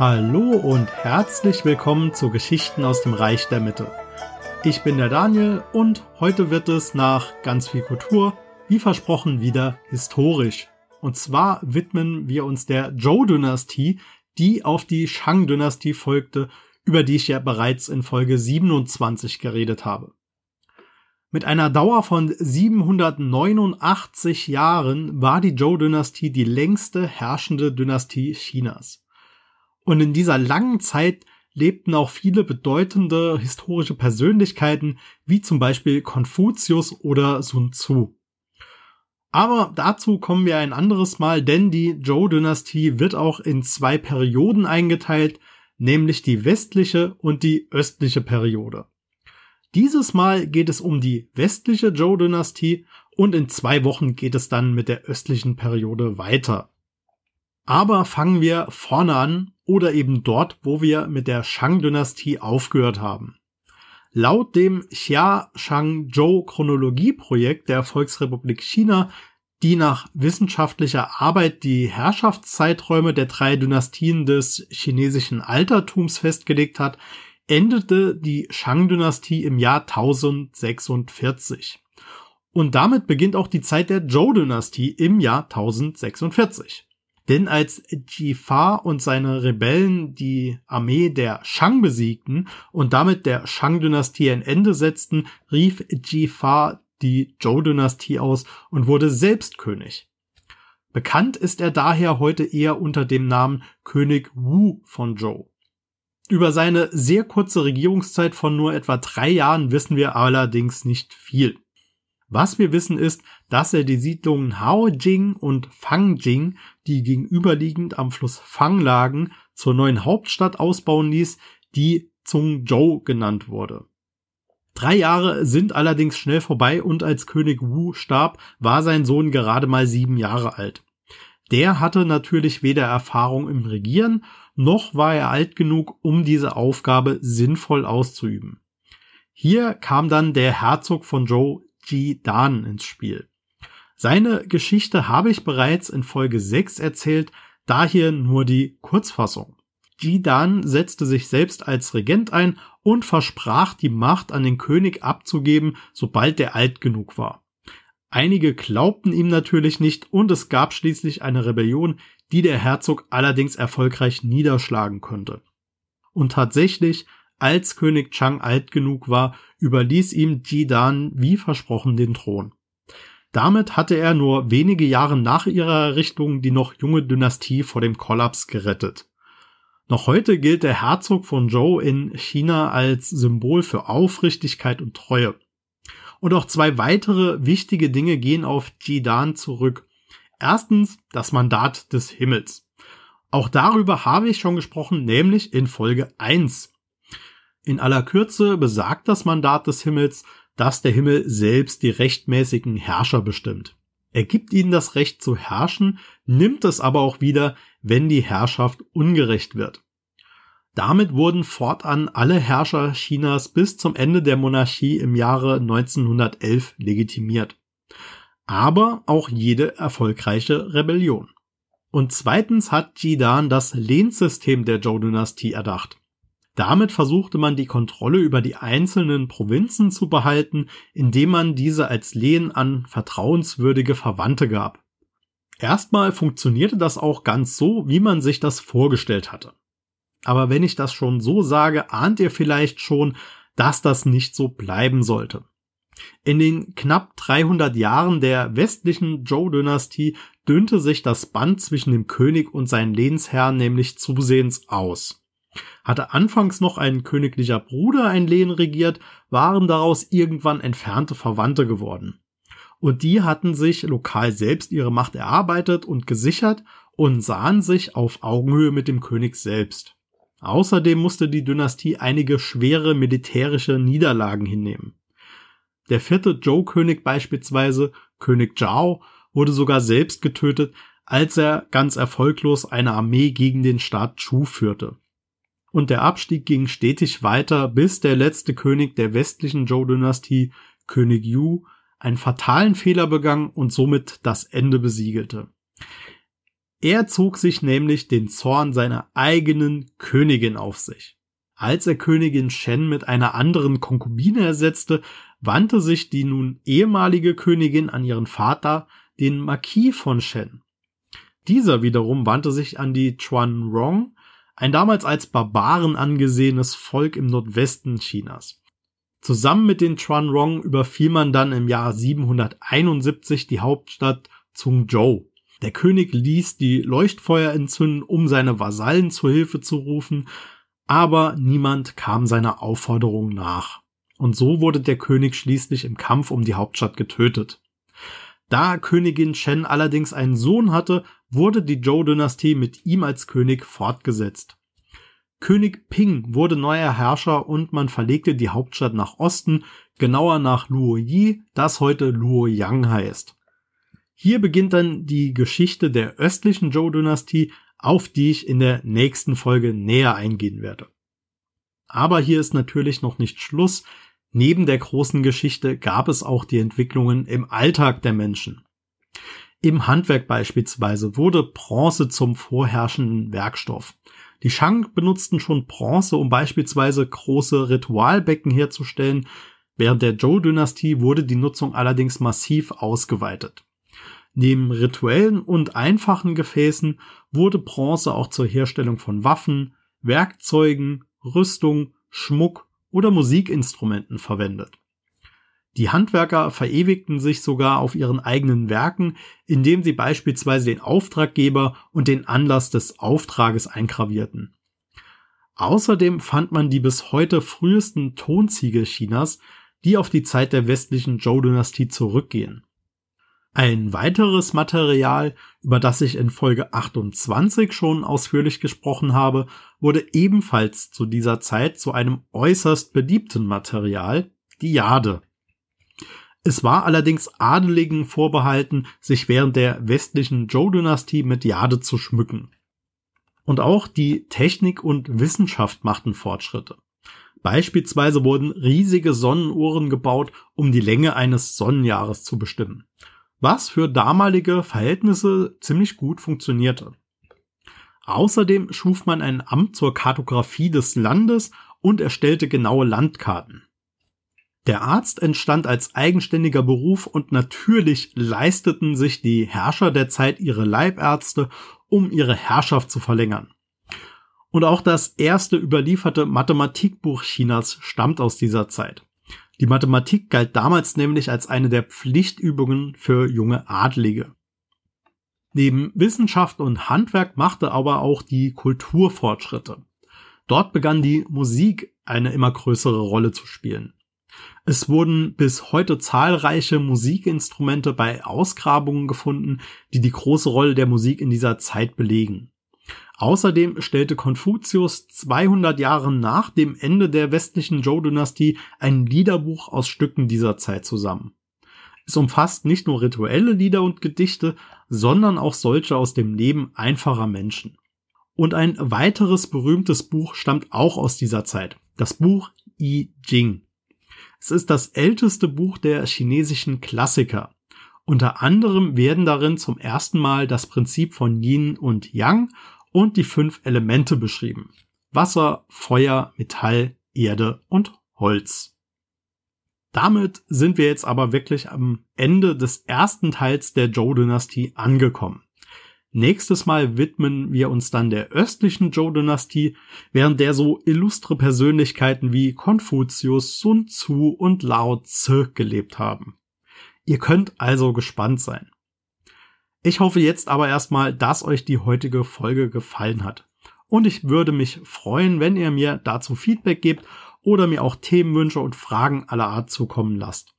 Hallo und herzlich willkommen zu Geschichten aus dem Reich der Mitte. Ich bin der Daniel und heute wird es nach ganz viel Kultur, wie versprochen, wieder historisch. Und zwar widmen wir uns der Zhou-Dynastie, die auf die Shang-Dynastie folgte, über die ich ja bereits in Folge 27 geredet habe. Mit einer Dauer von 789 Jahren war die Zhou-Dynastie die längste herrschende Dynastie Chinas. Und in dieser langen Zeit lebten auch viele bedeutende historische Persönlichkeiten, wie zum Beispiel Konfuzius oder Sun Tzu. Aber dazu kommen wir ein anderes Mal, denn die Zhou-Dynastie wird auch in zwei Perioden eingeteilt, nämlich die westliche und die östliche Periode. Dieses Mal geht es um die westliche Zhou-Dynastie und in zwei Wochen geht es dann mit der östlichen Periode weiter. Aber fangen wir vorne an oder eben dort, wo wir mit der Shang-Dynastie aufgehört haben. Laut dem Xia-Shang-Zhou-Chronologie-Projekt der Volksrepublik China, die nach wissenschaftlicher Arbeit die Herrschaftszeiträume der drei Dynastien des chinesischen Altertums festgelegt hat, endete die Shang-Dynastie im Jahr 1046. Und damit beginnt auch die Zeit der Zhou-Dynastie im Jahr 1046. Denn als Jifa und seine Rebellen die Armee der Shang besiegten und damit der Shang-Dynastie ein Ende setzten, rief Jifa die Zhou-Dynastie aus und wurde selbst König. Bekannt ist er daher heute eher unter dem Namen König Wu von Zhou. Über seine sehr kurze Regierungszeit von nur etwa drei Jahren wissen wir allerdings nicht viel. Was wir wissen ist, dass er die Siedlungen Haojing und Fangjing, die gegenüberliegend am Fluss Fang lagen, zur neuen Hauptstadt ausbauen ließ, die Zhongzhou genannt wurde. Drei Jahre sind allerdings schnell vorbei und als König Wu starb, war sein Sohn gerade mal sieben Jahre alt. Der hatte natürlich weder Erfahrung im Regieren, noch war er alt genug, um diese Aufgabe sinnvoll auszuüben. Hier kam dann der Herzog von Zhou Ji Dan ins Spiel. Seine Geschichte habe ich bereits in Folge 6 erzählt, daher nur die Kurzfassung. Ji Dan setzte sich selbst als Regent ein und versprach, die Macht an den König abzugeben, sobald er alt genug war. Einige glaubten ihm natürlich nicht und es gab schließlich eine Rebellion, die der Herzog allerdings erfolgreich niederschlagen konnte. Und tatsächlich als König Chang alt genug war, überließ ihm Jidan wie versprochen den Thron. Damit hatte er nur wenige Jahre nach ihrer Errichtung die noch junge Dynastie vor dem Kollaps gerettet. Noch heute gilt der Herzog von Zhou in China als Symbol für Aufrichtigkeit und Treue. Und auch zwei weitere wichtige Dinge gehen auf Jidan zurück. Erstens das Mandat des Himmels. Auch darüber habe ich schon gesprochen, nämlich in Folge 1. In aller Kürze besagt das Mandat des Himmels, dass der Himmel selbst die rechtmäßigen Herrscher bestimmt. Er gibt ihnen das Recht zu herrschen, nimmt es aber auch wieder, wenn die Herrschaft ungerecht wird. Damit wurden fortan alle Herrscher Chinas bis zum Ende der Monarchie im Jahre 1911 legitimiert. Aber auch jede erfolgreiche Rebellion. Und zweitens hat Jidan das Lehnsystem der Zhou-Dynastie erdacht. Damit versuchte man die Kontrolle über die einzelnen Provinzen zu behalten, indem man diese als Lehen an vertrauenswürdige Verwandte gab. Erstmal funktionierte das auch ganz so, wie man sich das vorgestellt hatte. Aber wenn ich das schon so sage, ahnt ihr vielleicht schon, dass das nicht so bleiben sollte. In den knapp 300 Jahren der westlichen Zhou-Dynastie dünnte sich das Band zwischen dem König und seinen Lehnsherren nämlich zusehends aus. Hatte anfangs noch ein königlicher Bruder ein Lehen regiert, waren daraus irgendwann entfernte Verwandte geworden. Und die hatten sich lokal selbst ihre Macht erarbeitet und gesichert und sahen sich auf Augenhöhe mit dem König selbst. Außerdem musste die Dynastie einige schwere militärische Niederlagen hinnehmen. Der vierte Zhou-König beispielsweise, König Zhao, wurde sogar selbst getötet, als er ganz erfolglos eine Armee gegen den Staat Chu führte und der Abstieg ging stetig weiter, bis der letzte König der westlichen Zhou-Dynastie, König Yu, einen fatalen Fehler begangen und somit das Ende besiegelte. Er zog sich nämlich den Zorn seiner eigenen Königin auf sich. Als er Königin Shen mit einer anderen Konkubine ersetzte, wandte sich die nun ehemalige Königin an ihren Vater, den Marquis von Shen. Dieser wiederum wandte sich an die Chuan Rong, ein damals als Barbaren angesehenes Volk im Nordwesten Chinas. Zusammen mit den Chuan Rong überfiel man dann im Jahr 771 die Hauptstadt Zhengzhou. Der König ließ die Leuchtfeuer entzünden, um seine Vasallen zu Hilfe zu rufen, aber niemand kam seiner Aufforderung nach. Und so wurde der König schließlich im Kampf um die Hauptstadt getötet. Da Königin Chen allerdings einen Sohn hatte, wurde die Zhou-Dynastie mit ihm als König fortgesetzt. König Ping wurde neuer Herrscher und man verlegte die Hauptstadt nach Osten, genauer nach Luoyi, das heute Luoyang heißt. Hier beginnt dann die Geschichte der östlichen Zhou-Dynastie, auf die ich in der nächsten Folge näher eingehen werde. Aber hier ist natürlich noch nicht Schluss. Neben der großen Geschichte gab es auch die Entwicklungen im Alltag der Menschen. Im Handwerk beispielsweise wurde Bronze zum vorherrschenden Werkstoff. Die Shang benutzten schon Bronze, um beispielsweise große Ritualbecken herzustellen. Während der Zhou-Dynastie wurde die Nutzung allerdings massiv ausgeweitet. Neben rituellen und einfachen Gefäßen wurde Bronze auch zur Herstellung von Waffen, Werkzeugen, Rüstung, Schmuck oder Musikinstrumenten verwendet. Die Handwerker verewigten sich sogar auf ihren eigenen Werken, indem sie beispielsweise den Auftraggeber und den Anlass des Auftrages eingravierten. Außerdem fand man die bis heute frühesten Tonziegel Chinas, die auf die Zeit der westlichen Zhou-Dynastie zurückgehen. Ein weiteres Material, über das ich in Folge 28 schon ausführlich gesprochen habe, wurde ebenfalls zu dieser Zeit zu einem äußerst beliebten Material, die Jade. Es war allerdings Adeligen vorbehalten, sich während der westlichen Zhou-Dynastie mit Jade zu schmücken. Und auch die Technik und Wissenschaft machten Fortschritte. Beispielsweise wurden riesige Sonnenuhren gebaut, um die Länge eines Sonnenjahres zu bestimmen was für damalige Verhältnisse ziemlich gut funktionierte. Außerdem schuf man ein Amt zur Kartografie des Landes und erstellte genaue Landkarten. Der Arzt entstand als eigenständiger Beruf und natürlich leisteten sich die Herrscher der Zeit ihre Leibärzte, um ihre Herrschaft zu verlängern. Und auch das erste überlieferte Mathematikbuch Chinas stammt aus dieser Zeit. Die Mathematik galt damals nämlich als eine der Pflichtübungen für junge Adlige. Neben Wissenschaft und Handwerk machte aber auch die Kultur Fortschritte. Dort begann die Musik eine immer größere Rolle zu spielen. Es wurden bis heute zahlreiche Musikinstrumente bei Ausgrabungen gefunden, die die große Rolle der Musik in dieser Zeit belegen. Außerdem stellte Konfuzius 200 Jahre nach dem Ende der westlichen Zhou-Dynastie ein Liederbuch aus Stücken dieser Zeit zusammen. Es umfasst nicht nur rituelle Lieder und Gedichte, sondern auch solche aus dem Leben einfacher Menschen. Und ein weiteres berühmtes Buch stammt auch aus dieser Zeit, das Buch I Ching. Es ist das älteste Buch der chinesischen Klassiker. Unter anderem werden darin zum ersten Mal das Prinzip von Yin und Yang und die fünf Elemente beschrieben. Wasser, Feuer, Metall, Erde und Holz. Damit sind wir jetzt aber wirklich am Ende des ersten Teils der Zhou-Dynastie angekommen. Nächstes Mal widmen wir uns dann der östlichen Zhou-Dynastie, während der so illustre Persönlichkeiten wie Konfuzius, Sun Tzu und Lao Tse gelebt haben. Ihr könnt also gespannt sein. Ich hoffe jetzt aber erstmal, dass euch die heutige Folge gefallen hat. Und ich würde mich freuen, wenn ihr mir dazu Feedback gebt oder mir auch Themenwünsche und Fragen aller Art zukommen lasst.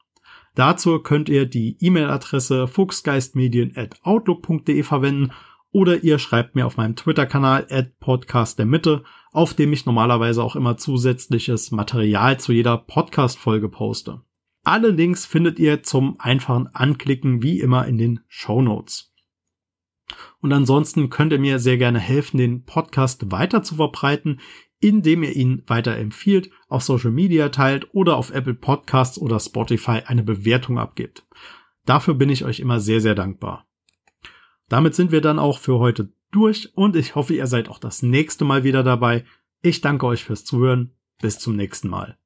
Dazu könnt ihr die E-Mail-Adresse fuchsgeistmedien.outlook.de verwenden oder ihr schreibt mir auf meinem Twitter-Kanal at Podcast der Mitte, auf dem ich normalerweise auch immer zusätzliches Material zu jeder Podcast-Folge poste. Alle Links findet ihr zum einfachen Anklicken wie immer in den Show Notes. Und ansonsten könnt ihr mir sehr gerne helfen, den Podcast weiter zu verbreiten, indem ihr ihn weiter empfiehlt, auf Social Media teilt oder auf Apple Podcasts oder Spotify eine Bewertung abgibt. Dafür bin ich euch immer sehr, sehr dankbar. Damit sind wir dann auch für heute durch und ich hoffe, ihr seid auch das nächste Mal wieder dabei. Ich danke euch fürs Zuhören. Bis zum nächsten Mal.